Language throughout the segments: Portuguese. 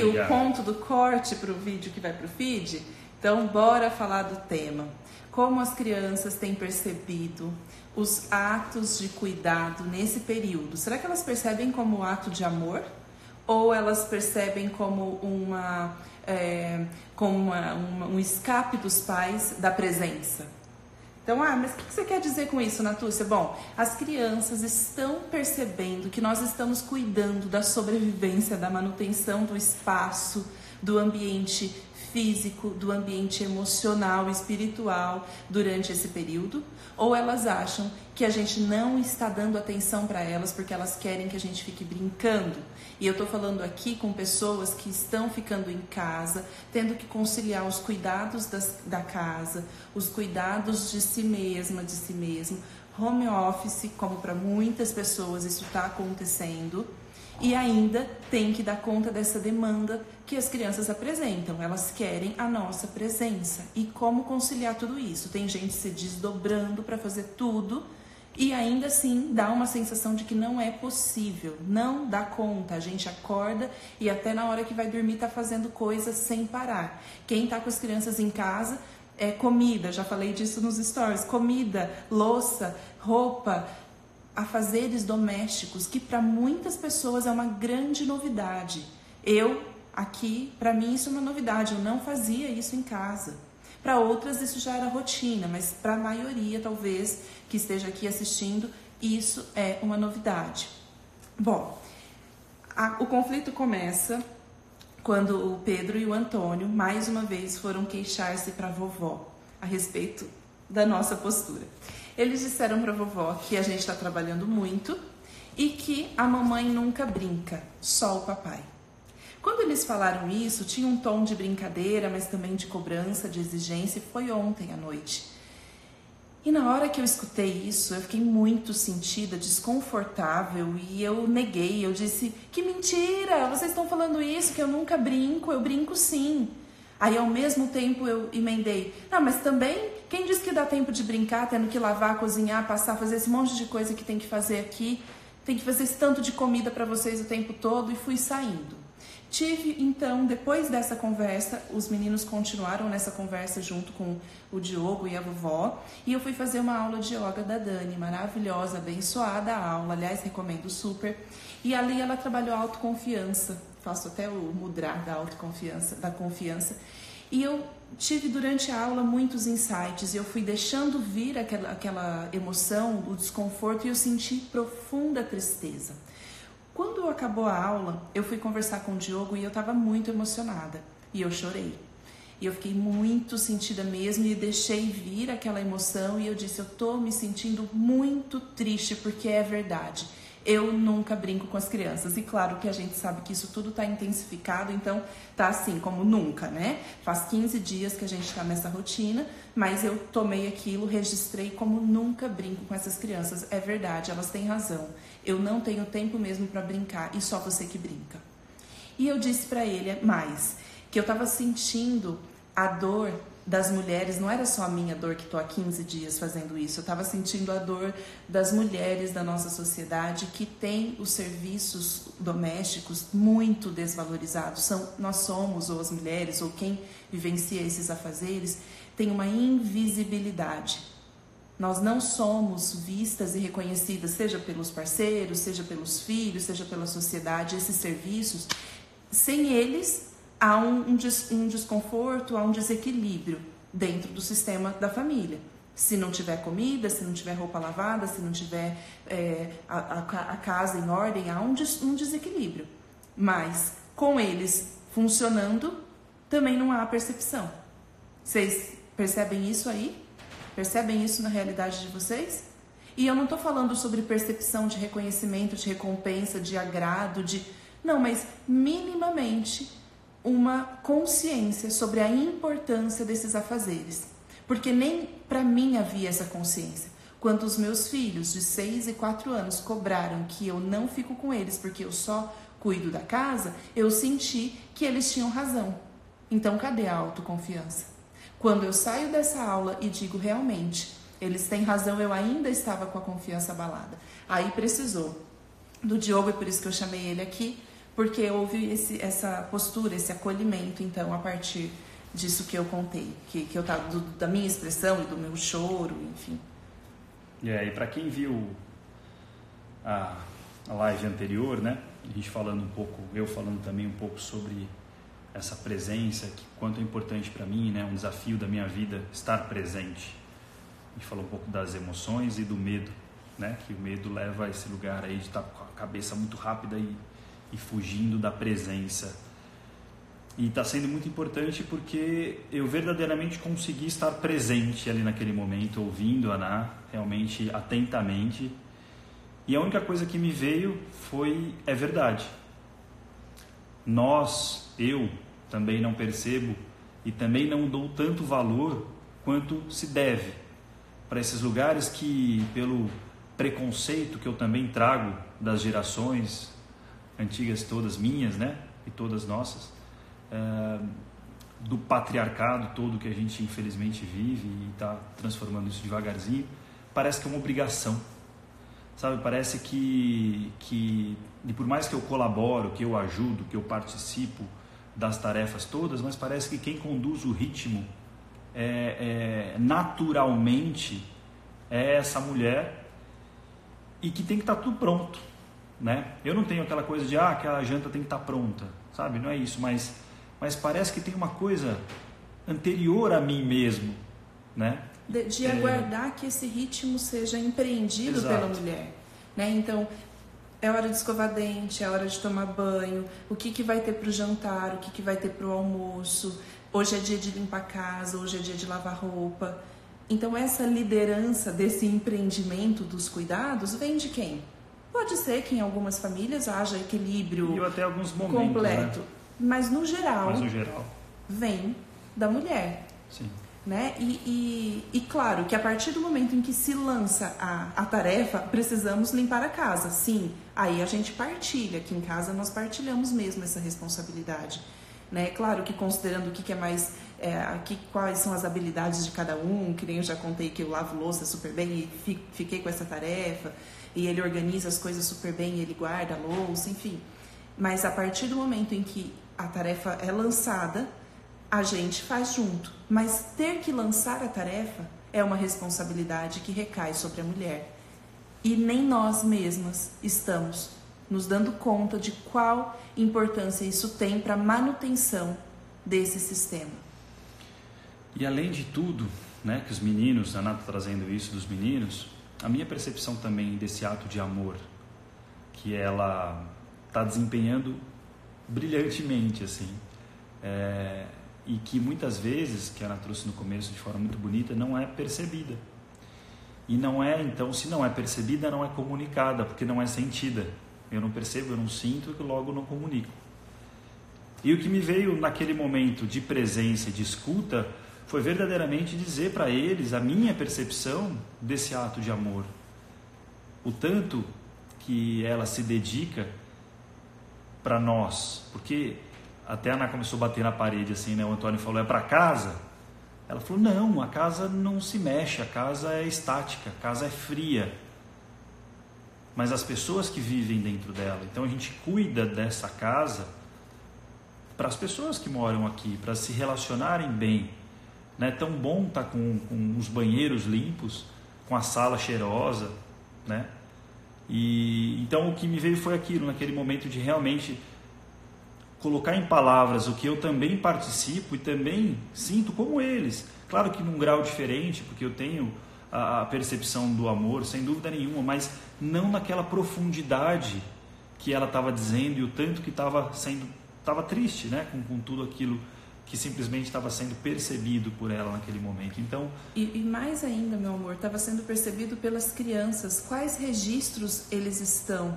aqui Obrigado. o ponto do corte para o vídeo que vai para o feed. Então, bora falar do tema. Como as crianças têm percebido os atos de cuidado nesse período? Será que elas percebem como ato de amor? Ou elas percebem como uma, é, como uma, uma, um escape dos pais da presença? Então, ah, mas o que você quer dizer com isso, Natúcia? Bom, as crianças estão percebendo que nós estamos cuidando da sobrevivência, da manutenção do espaço, do ambiente físico, do ambiente emocional espiritual durante esse período, ou elas acham que a gente não está dando atenção para elas porque elas querem que a gente fique brincando. E eu estou falando aqui com pessoas que estão ficando em casa, tendo que conciliar os cuidados das, da casa, os cuidados de si mesma, de si mesmo, home office, como para muitas pessoas isso está acontecendo e ainda tem que dar conta dessa demanda que as crianças apresentam. Elas querem a nossa presença. E como conciliar tudo isso? Tem gente se desdobrando para fazer tudo e ainda assim dá uma sensação de que não é possível, não dá conta. A gente acorda e até na hora que vai dormir está fazendo coisas sem parar. Quem está com as crianças em casa é comida, já falei disso nos stories, comida, louça, roupa, afazeres domésticos, que para muitas pessoas é uma grande novidade. Eu, aqui, para mim isso é uma novidade, eu não fazia isso em casa. Para outras isso já era rotina, mas para a maioria, talvez, que esteja aqui assistindo, isso é uma novidade. Bom, a, o conflito começa quando o Pedro e o Antônio, mais uma vez, foram queixar-se para a vovó a respeito da nossa postura. Eles disseram para vovó que a gente está trabalhando muito e que a mamãe nunca brinca, só o papai. Quando eles falaram isso, tinha um tom de brincadeira, mas também de cobrança, de exigência, e foi ontem à noite. E na hora que eu escutei isso, eu fiquei muito sentida, desconfortável e eu neguei. Eu disse: Que mentira! Vocês estão falando isso, que eu nunca brinco, eu brinco sim. Aí ao mesmo tempo eu emendei: Não, mas também quem diz que dá tempo de brincar, tendo que lavar, cozinhar, passar, fazer esse monte de coisa que tem que fazer aqui? Tem que fazer esse tanto de comida para vocês o tempo todo e fui saindo. Tive então, depois dessa conversa, os meninos continuaram nessa conversa junto com o Diogo e a vovó, e eu fui fazer uma aula de yoga da Dani, maravilhosa, abençoada a aula, aliás, recomendo super. E ali ela trabalhou autoconfiança, faço até o mudrar da autoconfiança, da confiança. E eu tive durante a aula muitos insights e eu fui deixando vir aquela, aquela emoção, o desconforto e eu senti profunda tristeza. Quando acabou a aula, eu fui conversar com o Diogo e eu estava muito emocionada e eu chorei. E eu fiquei muito sentida mesmo e deixei vir aquela emoção e eu disse: Eu tô me sentindo muito triste porque é verdade. Eu nunca brinco com as crianças. E claro que a gente sabe que isso tudo está intensificado, então tá assim como nunca, né? Faz 15 dias que a gente está nessa rotina, mas eu tomei aquilo, registrei como nunca brinco com essas crianças. É verdade, elas têm razão. Eu não tenho tempo mesmo para brincar e só você que brinca. E eu disse para ele mais que eu estava sentindo a dor das mulheres, não era só a minha dor que estou há 15 dias fazendo isso, eu estava sentindo a dor das mulheres da nossa sociedade que têm os serviços domésticos muito desvalorizados. São, nós somos, ou as mulheres, ou quem vivencia esses afazeres, tem uma invisibilidade. Nós não somos vistas e reconhecidas, seja pelos parceiros, seja pelos filhos, seja pela sociedade, esses serviços. Sem eles, há um, um, des, um desconforto, há um desequilíbrio dentro do sistema da família. Se não tiver comida, se não tiver roupa lavada, se não tiver é, a, a, a, casa em ordem, há um, des, um desequilíbrio. Mas com eles funcionando, também não há percepção. Vocês percebem isso aí? Percebem isso na realidade de vocês? E eu não estou falando sobre percepção de reconhecimento, de recompensa, de agrado, de. Não, mas minimamente uma consciência sobre a importância desses afazeres. Porque nem para mim havia essa consciência. Quando os meus filhos de 6 e 4 anos cobraram que eu não fico com eles porque eu só cuido da casa, eu senti que eles tinham razão. Então, cadê a autoconfiança? Quando eu saio dessa aula e digo realmente, eles têm razão, eu ainda estava com a confiança abalada. Aí precisou do Diogo, e por isso que eu chamei ele aqui, porque houve esse, essa postura, esse acolhimento, então, a partir disso que eu contei, que, que eu tava do, da minha expressão e do meu choro, enfim. E aí, para quem viu a, a live anterior, né? A gente falando um pouco, eu falando também um pouco sobre essa presença, que quanto é importante para mim, né? Um desafio da minha vida estar presente. A gente falou um pouco das emoções e do medo, né? Que o medo leva a esse lugar aí de estar tá com a cabeça muito rápida e, e fugindo da presença. E está sendo muito importante porque eu verdadeiramente consegui estar presente ali naquele momento, ouvindo a Ana realmente atentamente. E a única coisa que me veio foi: é verdade. Nós, eu, também não percebo e também não dou tanto valor quanto se deve para esses lugares que, pelo preconceito que eu também trago das gerações antigas, todas minhas, né? E todas nossas é, do patriarcado todo que a gente infelizmente vive e está transformando isso devagarzinho, parece que é uma obrigação. Sabe, parece que, que e por mais que eu colaboro, que eu ajudo, que eu participo das tarefas todas, mas parece que quem conduz o ritmo é, é, naturalmente é essa mulher e que tem que estar tá tudo pronto, né? Eu não tenho aquela coisa de ah, aquela janta tem que estar tá pronta, sabe? Não é isso, mas mas parece que tem uma coisa anterior a mim mesmo, né? De, de é... aguardar que esse ritmo seja empreendido Exato. pela mulher, né? Então, é hora de escovar dente, é hora de tomar banho, o que, que vai ter para o jantar, o que, que vai ter para o almoço, hoje é dia de limpar a casa, hoje é dia de lavar roupa. Então, essa liderança desse empreendimento dos cuidados vem de quem? Pode ser que em algumas famílias haja equilíbrio e até alguns momentos, completo. Né? Mas no geral, Mas no geral. vem da mulher. Sim. Né? E, e, e, claro que a partir do momento em que se lança a, a tarefa, precisamos limpar a casa. Sim, aí a gente partilha. Aqui em casa nós partilhamos mesmo essa responsabilidade. Né? Claro que considerando o que, que é mais. É, aqui, quais são as habilidades de cada um, que nem eu já contei que eu lavo louça super bem e fiquei com essa tarefa, e ele organiza as coisas super bem, ele guarda a louça, enfim. Mas a partir do momento em que a tarefa é lançada, a gente faz junto. Mas ter que lançar a tarefa é uma responsabilidade que recai sobre a mulher. E nem nós mesmas estamos nos dando conta de qual importância isso tem para a manutenção desse sistema. E além de tudo, né, que os meninos, a está trazendo isso dos meninos, a minha percepção também desse ato de amor que ela está desempenhando brilhantemente, assim. É, e que muitas vezes, que ela trouxe no começo de forma muito bonita, não é percebida. E não é, então, se não é percebida, não é comunicada, porque não é sentida. Eu não percebo, eu não sinto, e logo não comunico. E o que me veio naquele momento de presença de escuta foi verdadeiramente dizer para eles a minha percepção desse ato de amor. O tanto que ela se dedica para nós? Porque até a Ana começou a bater na parede assim, né? O Antônio falou: é para casa? Ela falou: não, a casa não se mexe, a casa é estática, a casa é fria. Mas as pessoas que vivem dentro dela. Então a gente cuida dessa casa para as pessoas que moram aqui, para se relacionarem bem. Não é tão bom estar tá com, com os banheiros limpos, com a sala cheirosa, né? E então o que me veio foi aquilo, naquele momento de realmente colocar em palavras o que eu também participo e também sinto como eles. Claro que num grau diferente, porque eu tenho a percepção do amor, sem dúvida nenhuma, mas não naquela profundidade que ela estava dizendo e o tanto que estava sendo estava triste, né, com, com tudo aquilo que simplesmente estava sendo percebido por ela naquele momento. Então, e, e mais ainda, meu amor, estava sendo percebido pelas crianças. Quais registros eles estão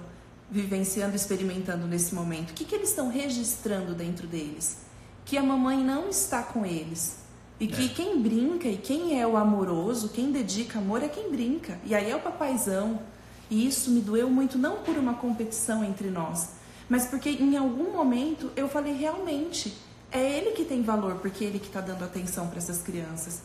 vivenciando, experimentando nesse momento? O que, que eles estão registrando dentro deles? Que a mamãe não está com eles. E que é. quem brinca e quem é o amoroso, quem dedica amor é quem brinca. E aí é o papaizão. E isso me doeu muito, não por uma competição entre nós, mas porque em algum momento eu falei realmente é ele que tem valor, porque é ele que está dando atenção para essas crianças.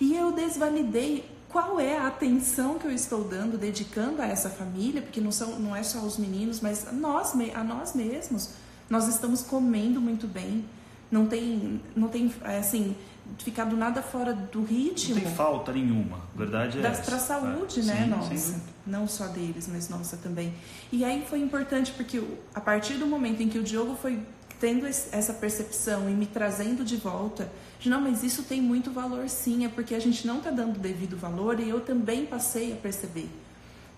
E eu desvalidei qual é a atenção que eu estou dando, dedicando a essa família, porque não, são, não é só os meninos, mas nós, a nós mesmos. nós estamos comendo muito bem, não tem, não tem assim, ficado nada fora do ritmo. Não tem falta nenhuma, verdade é Para a saúde, é. né, Sim, nossa. Não só deles, mas nossa também. E aí foi importante porque a partir do momento em que o Diogo foi tendo essa percepção e me trazendo de volta, de não, mas isso tem muito valor sim, é porque a gente não está dando devido valor e eu também passei a perceber,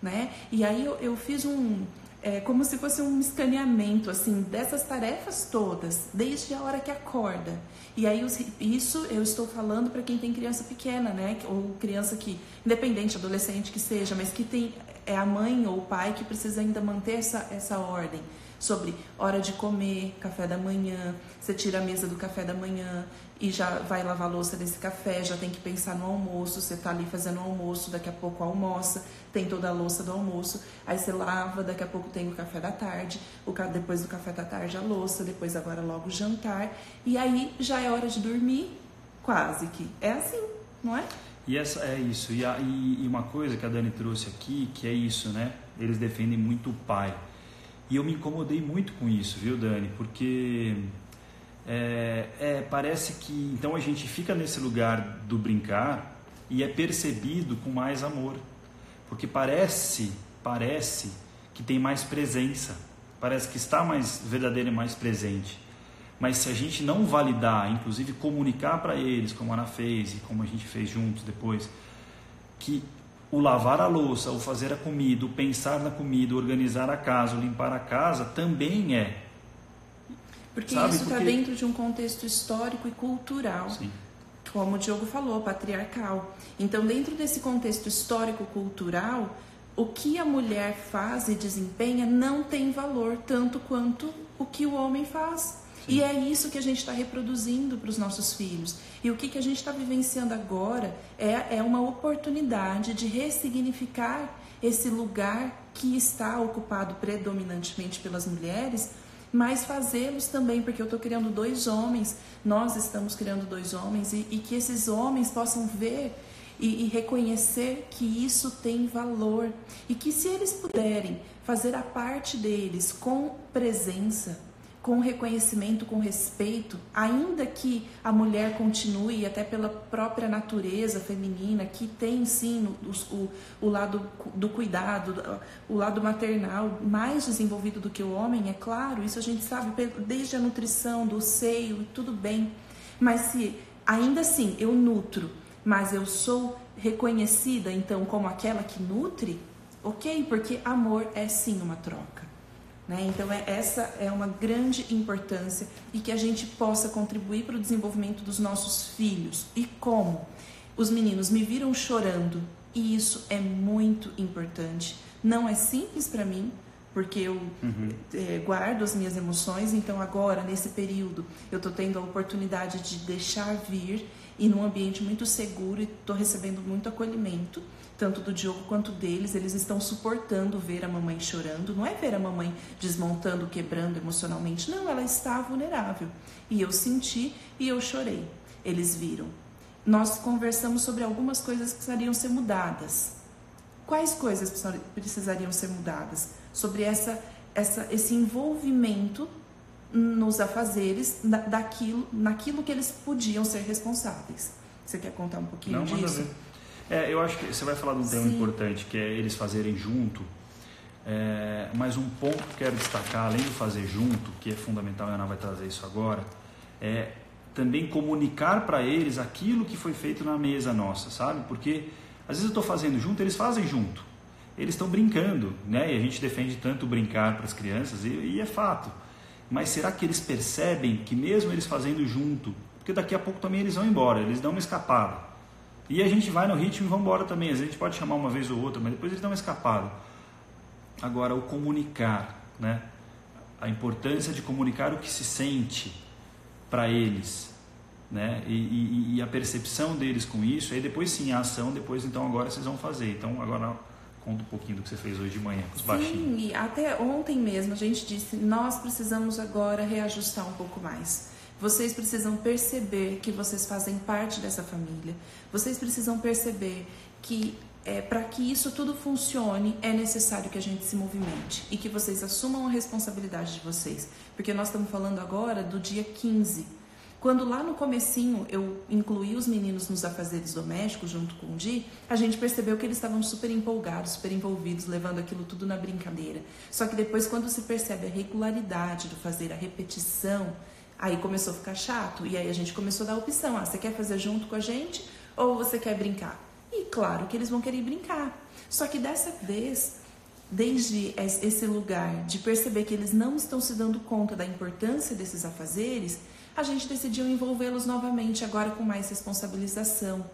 né? E aí eu, eu fiz um, é, como se fosse um escaneamento assim dessas tarefas todas, desde a hora que acorda. E aí isso eu estou falando para quem tem criança pequena, né? Ou criança que, independente, adolescente que seja, mas que tem é a mãe ou o pai que precisa ainda manter essa, essa ordem sobre hora de comer, café da manhã, você tira a mesa do café da manhã e já vai lavar a louça desse café, já tem que pensar no almoço, você tá ali fazendo o almoço, daqui a pouco almoça, tem toda a louça do almoço, aí você lava, daqui a pouco tem o café da tarde, o depois do café da tarde a louça, depois agora logo o jantar, e aí já é hora de dormir, quase que. É assim, não é? E essa é isso. E, a, e, e uma coisa que a Dani trouxe aqui, que é isso, né? Eles defendem muito o pai. E eu me incomodei muito com isso, viu, Dani? Porque é, é, parece que então a gente fica nesse lugar do brincar e é percebido com mais amor, porque parece, parece que tem mais presença, parece que está mais verdadeiro e mais presente. Mas se a gente não validar, inclusive comunicar para eles, como a Ana fez e como a gente fez juntos depois, que o lavar a louça, o fazer a comida, o pensar na comida, o organizar a casa, o limpar a casa também é. Porque Sabe? isso está Porque... dentro de um contexto histórico e cultural. Sim. Como o Diogo falou, patriarcal. Então, dentro desse contexto histórico-cultural, o que a mulher faz e desempenha não tem valor tanto quanto o que o homem faz. Sim. E é isso que a gente está reproduzindo para os nossos filhos. E o que, que a gente está vivenciando agora é, é uma oportunidade de ressignificar esse lugar que está ocupado predominantemente pelas mulheres, mas fazê-los também, porque eu estou criando dois homens, nós estamos criando dois homens, e, e que esses homens possam ver e, e, reconhecer que isso tem valor e que se eles puderem fazer a parte deles com presença, com reconhecimento, com respeito, ainda que a mulher continue, até pela própria natureza feminina, que tem sim o, o, o lado do cuidado, o lado maternal mais desenvolvido do que o homem, é claro, isso a gente sabe desde a nutrição, do seio, tudo bem. Mas se ainda assim eu nutro, mas eu sou reconhecida então como aquela que nutre, ok? Porque amor é sim uma troca. Né? Então, é, essa é uma grande importância e que a gente possa contribuir para o desenvolvimento dos nossos filhos. E como? Os meninos me viram chorando e isso é muito importante. Não é simples para mim, porque eu uhum. é, guardo as minhas emoções, então agora, nesse período, eu estou tendo a oportunidade de deixar vir e num ambiente muito seguro e estou recebendo muito acolhimento tanto do Diogo quanto deles, eles estão suportando ver a mamãe chorando. Não é ver a mamãe desmontando, quebrando emocionalmente. Não, ela está vulnerável. E eu senti e eu chorei. Eles viram. Nós conversamos sobre algumas coisas que precisariam ser mudadas. Quais coisas precisariam ser mudadas? Sobre essa, essa, esse envolvimento nos afazeres daquilo, naquilo que eles podiam ser responsáveis. Você quer contar um pouquinho Não, disso? É, eu acho que você vai falar de um tema Sim. importante, que é eles fazerem junto. É, mas um ponto que quero destacar, além do fazer junto, que é fundamental, a Ana vai trazer isso agora, é também comunicar para eles aquilo que foi feito na mesa nossa, sabe? Porque às vezes eu estou fazendo junto, eles fazem junto. Eles estão brincando, né? E a gente defende tanto brincar para as crianças, e, e é fato. Mas será que eles percebem que mesmo eles fazendo junto, porque daqui a pouco também eles vão embora, eles dão uma escapada. E a gente vai no ritmo e vamos embora também. Às vezes a gente pode chamar uma vez ou outra, mas depois eles dão uma escapada. Agora, o comunicar, né? A importância de comunicar o que se sente para eles, né? E, e, e, a percepção deles com isso. Aí depois sim, a ação, depois então agora vocês vão fazer. Então agora conta um pouquinho do que você fez hoje de manhã com os baixinhos. Sim, e até ontem mesmo a gente disse, nós precisamos agora reajustar um pouco mais. Vocês precisam perceber que vocês fazem parte dessa família. Vocês precisam perceber que é, para que isso tudo funcione, é necessário que a gente se movimente e que vocês assumam a responsabilidade de vocês. Porque nós estamos falando agora do dia 15. Quando lá no comecinho eu incluí os meninos nos afazeres domésticos junto com o Di, a gente percebeu que eles estavam super empolgados, super envolvidos, levando aquilo tudo na brincadeira. Só que depois quando se percebe a regularidade do fazer, a repetição, aí começou a ficar chato. E aí a gente começou a dar a opção, ah, você quer fazer junto com a gente ou você quer brincar? E claro que eles vão querer brincar. Só que dessa vez, desde esse lugar de perceber que eles não estão se dando conta da importância desses afazeres, a gente decidiu envolvê-los novamente, agora com mais responsabilização.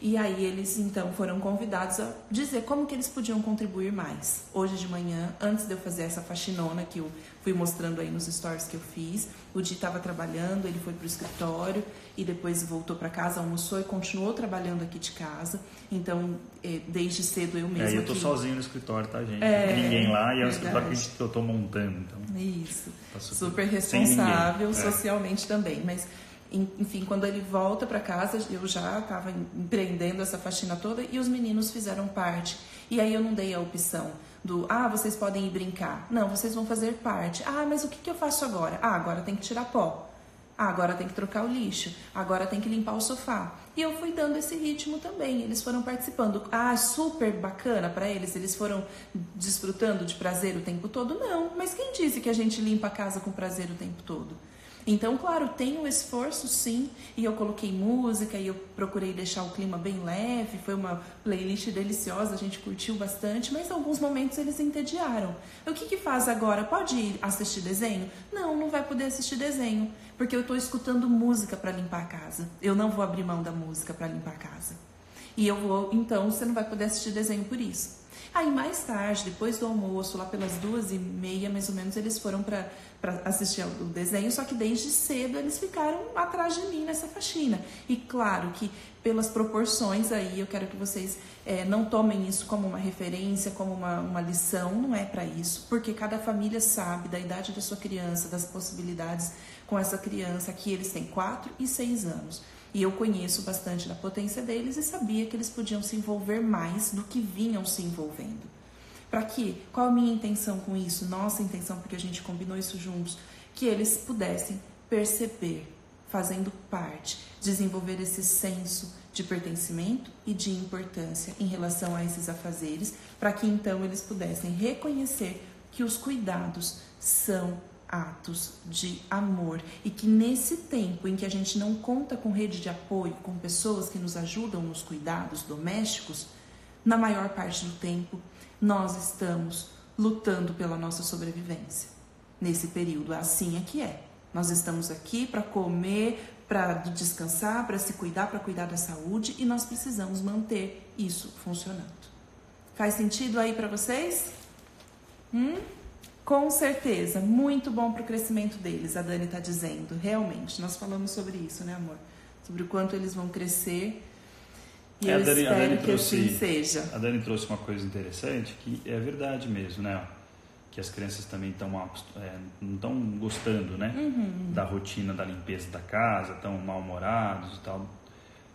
E aí eles então foram convidados a dizer como que eles podiam contribuir mais. Hoje de manhã, antes de eu fazer essa faxinona que eu fui mostrando aí nos stories que eu fiz, o Di estava trabalhando, ele foi para o escritório e depois voltou para casa, almoçou e continuou trabalhando aqui de casa. Então, é, desde cedo eu mesma. É, eu tô aqui... sozinho no escritório, tá, gente? É, ninguém lá e é o escritório que eu tô montando. Então, Isso. Tá super, super responsável é. socialmente também. Mas enfim, quando ele volta para casa, eu já estava empreendendo essa faxina toda e os meninos fizeram parte. E aí eu não dei a opção do, ah, vocês podem ir brincar. Não, vocês vão fazer parte. Ah, mas o que, que eu faço agora? Ah, agora tem que tirar pó. Ah, agora tem que trocar o lixo. Agora tem que limpar o sofá. E eu fui dando esse ritmo também. Eles foram participando. Ah, super bacana para eles. Eles foram desfrutando de prazer o tempo todo? Não. Mas quem disse que a gente limpa a casa com prazer o tempo todo? Então, claro, tem um esforço sim, e eu coloquei música e eu procurei deixar o clima bem leve, foi uma playlist deliciosa, a gente curtiu bastante, mas alguns momentos eles entediaram. O que que faz agora? Pode ir assistir desenho? Não, não vai poder assistir desenho, porque eu estou escutando música para limpar a casa. Eu não vou abrir mão da música para limpar a casa. E eu vou, então você não vai poder assistir desenho por isso. Aí mais tarde, depois do almoço, lá pelas duas e meia mais ou menos, eles foram para assistir o desenho, só que desde cedo eles ficaram atrás de mim nessa faxina. E claro que pelas proporções aí, eu quero que vocês é, não tomem isso como uma referência, como uma, uma lição, não é para isso, porque cada família sabe da idade da sua criança, das possibilidades com essa criança. Aqui eles têm 4 e 6 anos. E eu conheço bastante da potência deles e sabia que eles podiam se envolver mais do que vinham se envolvendo. Para quê? Qual a minha intenção com isso? Nossa intenção, porque a gente combinou isso juntos, que eles pudessem perceber, fazendo parte, desenvolver esse senso de pertencimento e de importância em relação a esses afazeres, para que então eles pudessem reconhecer que os cuidados são atos de amor e que nesse tempo em que a gente não conta com rede de apoio, com pessoas que nos ajudam nos cuidados domésticos, na maior parte do tempo nós estamos lutando pela nossa sobrevivência. Nesse período, assim é que é. Nós estamos aqui para comer, para descansar, para se cuidar, para cuidar da saúde e nós precisamos manter isso funcionando. Faz sentido aí para vocês? Hum? Com certeza, muito bom para o crescimento deles, a Dani está dizendo. Realmente, nós falamos sobre isso, né, amor? Sobre o quanto eles vão crescer. E é, eu Dani, espero que trouxe, assim seja. A Dani trouxe uma coisa interessante que é verdade mesmo, né? Que as crianças também estão é, não estão gostando, né? Uhum. Da rotina da limpeza da casa, estão mal-humorados e tal.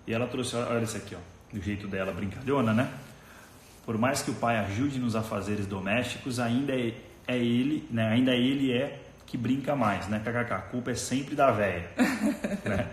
E ela trouxe, olha isso aqui, ó, do jeito dela, brincalhona, né? Por mais que o pai ajude nos afazeres domésticos, ainda é é ele, né? Ainda ele é que brinca mais, né? KKK, a culpa é sempre da velha. né?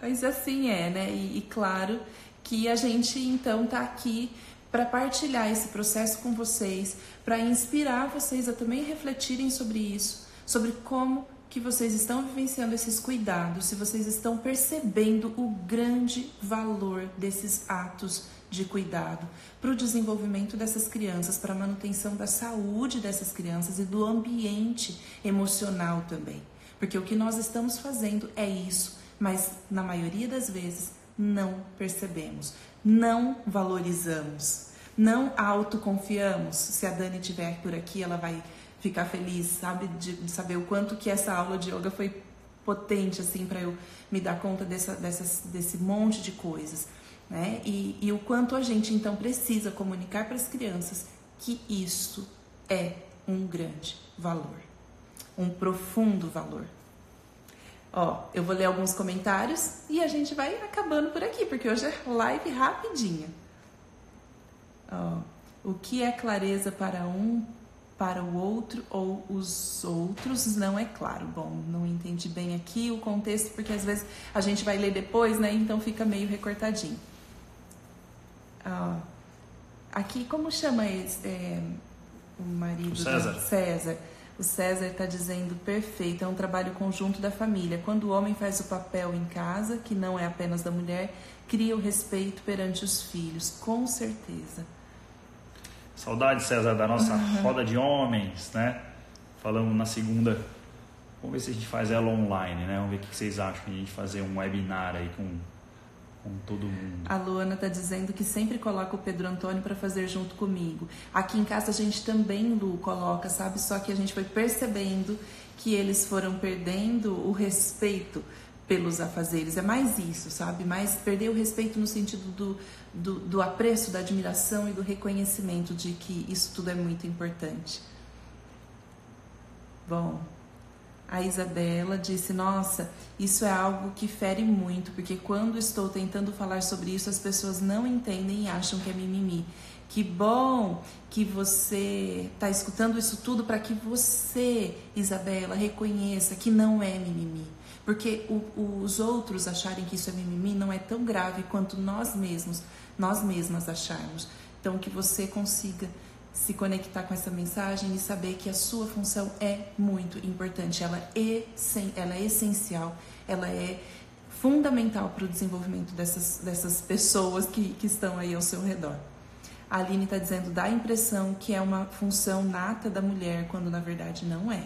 Mas assim é, né? E, e, claro que a gente então tá aqui para partilhar esse processo com vocês, para inspirar vocês a também refletirem sobre isso, sobre como que vocês estão vivenciando esses cuidados, se vocês estão percebendo o grande valor desses atos de cuidado para o desenvolvimento dessas crianças, para a manutenção da saúde dessas crianças e do ambiente emocional também. Porque o que nós estamos fazendo é isso, mas na maioria das vezes não percebemos, não valorizamos, não autoconfiamos. Se a Dani estiver por aqui, ela vai ficar feliz, sabe, de saber o quanto que essa aula de yoga foi potente assim para eu me dar conta dessa, desse monte de coisas. Né? E, e o quanto a gente então precisa comunicar para as crianças que isso é um grande valor, um profundo valor. Ó, eu vou ler alguns comentários e a gente vai acabando por aqui, porque hoje é live rapidinha. Ó, o que é clareza para um, para o outro ou os outros não é claro. Bom, não entendi bem aqui o contexto, porque às vezes a gente vai ler depois, né? Então fica meio recortadinho. Ó, aqui, como chama esse, é, o marido? O César. César. O César está dizendo perfeito, é um trabalho conjunto da família. Quando o homem faz o papel em casa, que não é apenas da mulher, cria o respeito perante os filhos, com certeza. Saudade, César, da nossa uhum. roda de homens, né? Falamos na segunda. Vamos ver se a gente faz ela online, né? Vamos ver o que vocês acham de a gente fazer um webinar aí com com todo mundo. A Luana está dizendo que sempre coloca o Pedro Antônio para fazer junto comigo. Aqui em casa a gente também, Lu, coloca, sabe? Só que a gente foi percebendo que eles foram perdendo o respeito pelos afazeres. É mais isso, sabe? Mais perder o respeito no sentido do, do, do apreço, da admiração e do reconhecimento de que isso tudo é muito importante. Bom, a Isabela disse: Nossa, isso é algo que fere muito, porque quando estou tentando falar sobre isso, as pessoas não entendem e acham que é mimimi. Que bom que você está escutando isso tudo para que você, Isabela, reconheça que não é mimimi. Porque o, os outros acharem que isso é mimimi não é tão grave quanto nós mesmos, nós mesmas acharmos. Então, que você consiga se conectar com essa mensagem e saber que a sua função é muito importante, ela é, ela é essencial, ela é fundamental para o desenvolvimento dessas, dessas pessoas que, que estão aí ao seu redor. A Aline está dizendo, dá a impressão que é uma função nata da mulher, quando na verdade não é.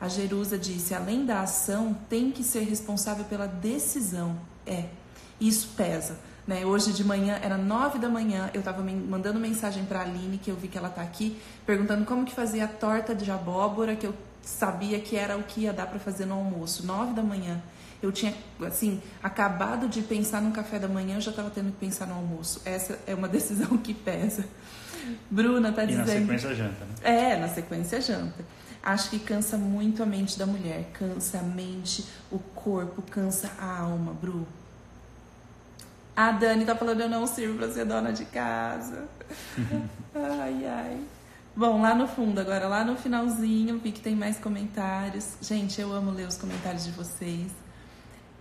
A Jerusa disse, além da ação, tem que ser responsável pela decisão. É, isso pesa. Né? Hoje de manhã, era nove da manhã, eu estava mandando mensagem para a Aline, que eu vi que ela está aqui, perguntando como que fazia a torta de abóbora, que eu sabia que era o que ia dar para fazer no almoço. Nove da manhã. Eu tinha, assim, acabado de pensar no café da manhã, eu já estava tendo que pensar no almoço. Essa é uma decisão que pesa. Bruna tá dizendo. E na sequência janta, né? É, na sequência janta. Acho que cansa muito a mente da mulher. Cansa a mente, o corpo, cansa a alma, Bru. A Dani tá falando, eu não sirvo pra ser dona de casa. ai, ai. Bom, lá no fundo, agora lá no finalzinho, vi que tem mais comentários. Gente, eu amo ler os comentários de vocês.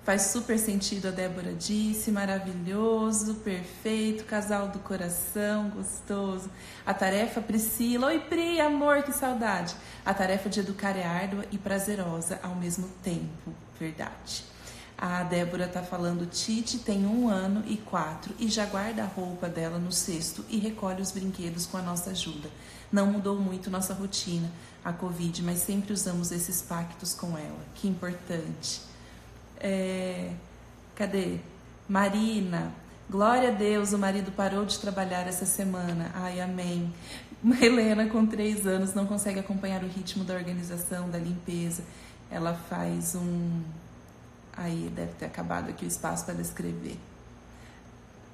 Faz super sentido, a Débora disse, maravilhoso, perfeito, casal do coração, gostoso. A tarefa, Priscila, oi Pri, amor, que saudade. A tarefa de educar é árdua e prazerosa ao mesmo tempo, verdade. A Débora tá falando, Tite tem um ano e quatro e já guarda a roupa dela no cesto e recolhe os brinquedos com a nossa ajuda. Não mudou muito nossa rotina, a Covid, mas sempre usamos esses pactos com ela. Que importante. É... Cadê? Marina, glória a Deus, o marido parou de trabalhar essa semana. Ai, amém. Helena, com três anos, não consegue acompanhar o ritmo da organização, da limpeza. Ela faz um Aí deve ter acabado aqui o espaço para descrever.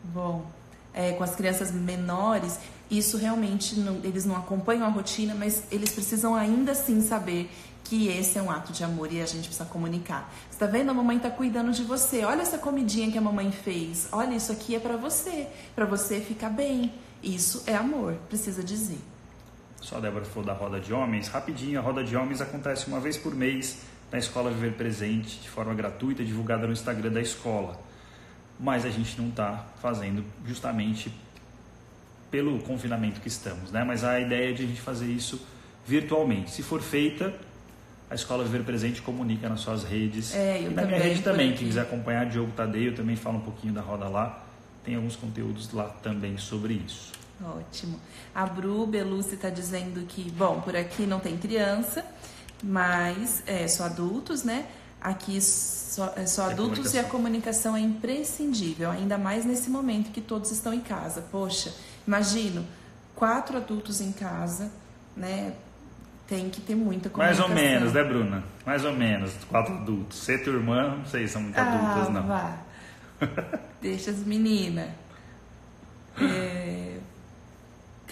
Bom, é, com as crianças menores, isso realmente não, eles não acompanham a rotina, mas eles precisam ainda assim saber que esse é um ato de amor e a gente precisa comunicar. Você tá vendo? A mamãe tá cuidando de você. Olha essa comidinha que a mamãe fez. Olha, isso aqui é para você, para você ficar bem. Isso é amor, precisa dizer. Só a Débora falou da roda de homens. Rapidinho, a roda de homens acontece uma vez por mês na Escola Viver Presente de forma gratuita, divulgada no Instagram da escola. Mas a gente não está fazendo justamente pelo confinamento que estamos, né? Mas a ideia é de a gente fazer isso virtualmente. Se for feita, a Escola Viver Presente comunica nas suas redes. É, eu e na minha rede também. Quem quiser acompanhar, Diogo Tadeio também fala um pouquinho da roda lá. Tem alguns conteúdos lá também sobre isso. Ótimo. A Bru Belucci está dizendo que, bom, por aqui não tem criança, mas é só adultos, né? Aqui só, é só adultos e a comunicação é imprescindível, ainda mais nesse momento que todos estão em casa. Poxa, imagino, quatro adultos em casa, né? Tem que ter muita comunicação. Mais ou menos, né, Bruna? Mais ou menos, quatro adultos. Você e tua irmã, não sei, são muito ah, adultas, não. Vá. Deixa as meninas. É...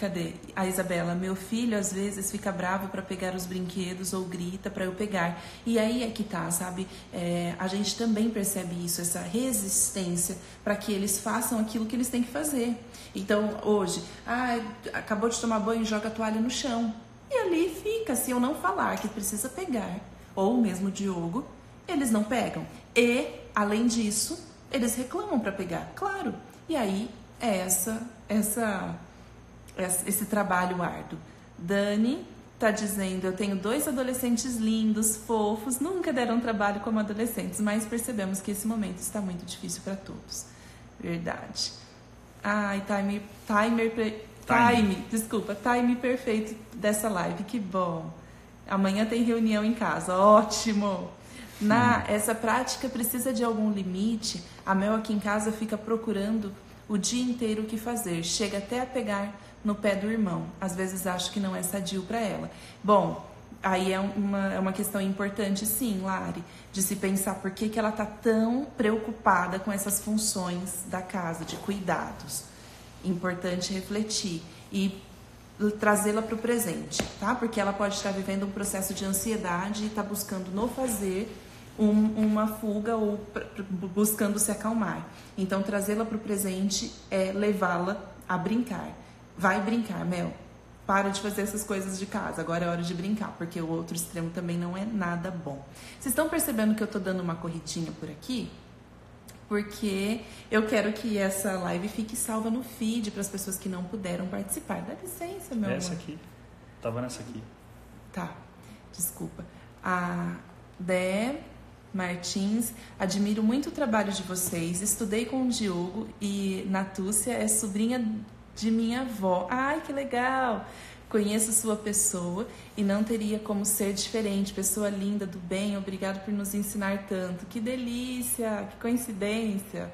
Cadê? A Isabela, meu filho às vezes fica bravo para pegar os brinquedos ou grita para eu pegar. E aí é que tá, sabe? É, a gente também percebe isso, essa resistência para que eles façam aquilo que eles têm que fazer. Então, hoje, ah, acabou de tomar banho, joga a toalha no chão. E ali fica, se eu não falar que precisa pegar, ou mesmo o Diogo, eles não pegam. E, além disso, eles reclamam para pegar, claro. E aí é essa, essa esse trabalho árduo. Dani está dizendo: Eu tenho dois adolescentes lindos, fofos, nunca deram trabalho como adolescentes, mas percebemos que esse momento está muito difícil para todos. Verdade. Ai, time, timer, time, time, desculpa, time perfeito dessa live, que bom. Amanhã tem reunião em casa, ótimo. Na essa prática precisa de algum limite. A Mel aqui em casa fica procurando o dia inteiro o que fazer, chega até a pegar no pé do irmão. Às vezes acho que não é sadio para ela. Bom, aí é uma, é uma questão importante, sim, Lari, de se pensar por que, que ela está tão preocupada com essas funções da casa, de cuidados. Importante refletir e trazê-la para o presente, tá? Porque ela pode estar vivendo um processo de ansiedade e está buscando no fazer um, uma fuga ou buscando se acalmar. Então, trazê-la para o presente é levá-la a brincar. Vai brincar, Mel. Para de fazer essas coisas de casa. Agora é hora de brincar, porque o outro extremo também não é nada bom. Vocês estão percebendo que eu tô dando uma corridinha por aqui? Porque eu quero que essa live fique salva no feed para as pessoas que não puderam participar. Dá licença, meu Essa amor. aqui. Tava nessa aqui. Tá. Desculpa. A Dé Martins, admiro muito o trabalho de vocês. Estudei com o Diogo e Natúcia é sobrinha de minha avó. Ai, que legal! Conheço sua pessoa e não teria como ser diferente. Pessoa linda, do bem, obrigado por nos ensinar tanto. Que delícia, que coincidência.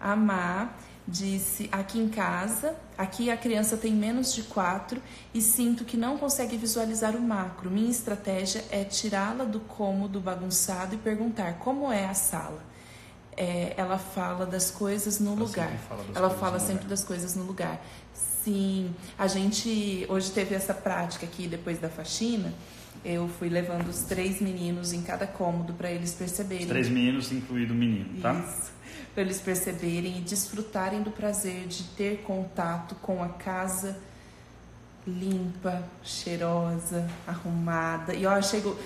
Amar disse: aqui em casa, aqui a criança tem menos de quatro e sinto que não consegue visualizar o macro. Minha estratégia é tirá-la do cômodo bagunçado e perguntar como é a sala é, ela fala das coisas no ela lugar. Fala ela fala sempre lugar. das coisas no lugar. Sim, a gente hoje teve essa prática aqui depois da faxina. Eu fui levando os três meninos em cada cômodo para eles perceberem. Os três meninos, incluído o menino, tá? Isso. Para eles perceberem e desfrutarem do prazer de ter contato com a casa limpa, cheirosa, arrumada. E ó, chego, ai,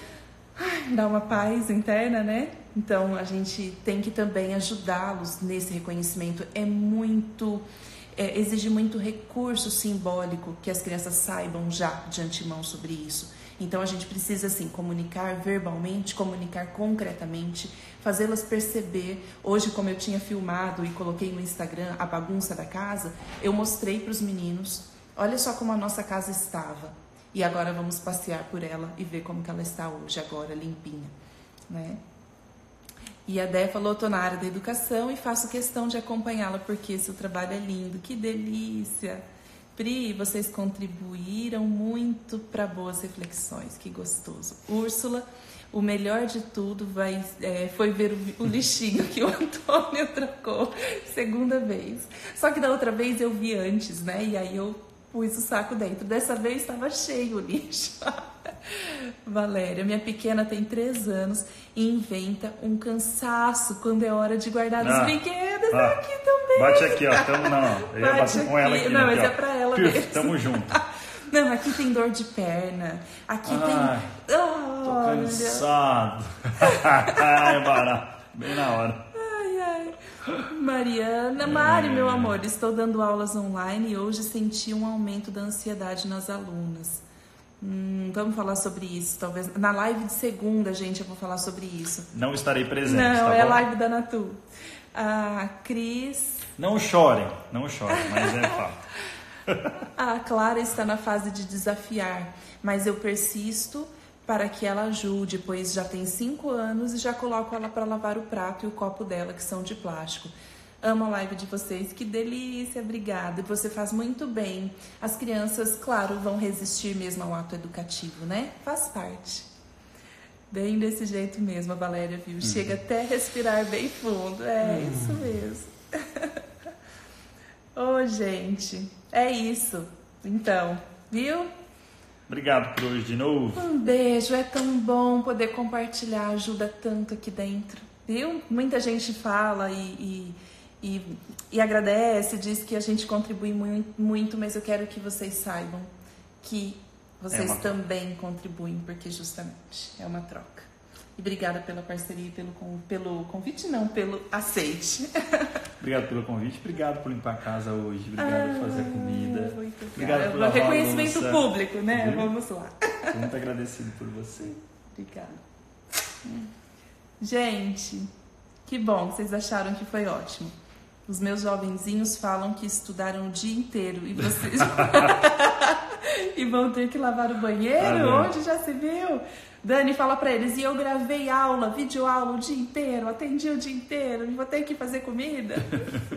dá uma paz interna, né? Então a gente tem que também ajudá-los nesse reconhecimento. É muito. É, exige muito recurso simbólico que as crianças saibam já de antemão sobre isso. Então a gente precisa assim comunicar verbalmente, comunicar concretamente, fazê-las perceber. Hoje, como eu tinha filmado e coloquei no Instagram a bagunça da casa, eu mostrei para os meninos. Olha só como a nossa casa estava. E agora vamos passear por ela e ver como que ela está hoje, agora limpinha, né? E a Dé falou: tô na área da educação e faço questão de acompanhá-la porque seu trabalho é lindo. Que delícia! Pri, vocês contribuíram muito para boas reflexões. Que gostoso. Úrsula, o melhor de tudo vai, é, foi ver o, o lixinho que o Antônio trocou segunda vez. Só que da outra vez eu vi antes, né? E aí eu pus o saco dentro. Dessa vez estava cheio o lixo. Valéria, minha pequena tem três anos e inventa um cansaço quando é hora de guardar ah, os brinquedos. Ah, aqui também. Bate aqui, ó. Tamo, não. Eu ia bater com ela aqui. Não, mas é pra ela mesmo. Tamo junto. Não, aqui tem dor de perna. Aqui Ai, tem. Oh, tô cansado. ai, barato. Bem na hora. Mariana, Mari, meu amor, estou dando aulas online e hoje senti um aumento da ansiedade nas alunas. Hum, vamos falar sobre isso, talvez. Na live de segunda, gente, eu vou falar sobre isso. Não estarei presente. Não, tá é a live da Natu. A Cris. Não chorem, não chorem, mas é fato. a Clara está na fase de desafiar, mas eu persisto para que ela ajude, pois já tem cinco anos e já coloco ela para lavar o prato e o copo dela, que são de plástico. Amo a live de vocês, que delícia, obrigada. Você faz muito bem. As crianças, claro, vão resistir mesmo ao ato educativo, né? Faz parte. Bem desse jeito mesmo, a Valéria viu. Uhum. Chega até respirar bem fundo. É uhum. isso mesmo. Ô, oh, gente, é isso. Então, viu? Obrigado por hoje de novo. Um beijo, é tão bom poder compartilhar, ajuda tanto aqui dentro, viu? Muita gente fala e, e, e, e agradece, diz que a gente contribui muito, muito, mas eu quero que vocês saibam que vocês é também contribuem, porque justamente é uma troca. E obrigada pela parceria e pelo, pelo convite, não, pelo aceite. Obrigado pelo convite, obrigado por limpar a casa hoje, obrigado ah, por fazer a comida. Muito obrigado pelo reconhecimento público, né? Viu? Vamos lá. Estou muito agradecido por você. Obrigada. Gente, que bom, vocês acharam que foi ótimo. Os meus jovenzinhos falam que estudaram o dia inteiro e vocês e vão ter que lavar o banheiro? Ah, Onde já se viu? Dani fala para eles, e eu gravei aula, vídeo aula o dia inteiro, atendi o dia inteiro, vou ter que fazer comida.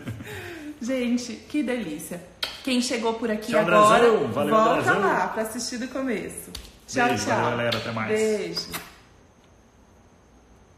Gente, que delícia. Quem chegou por aqui tchau, agora, Brasil. Valeu, volta Brasil. lá para assistir do começo. Tchau, Beijo, tchau. Valeu, galera. Até mais. Beijo.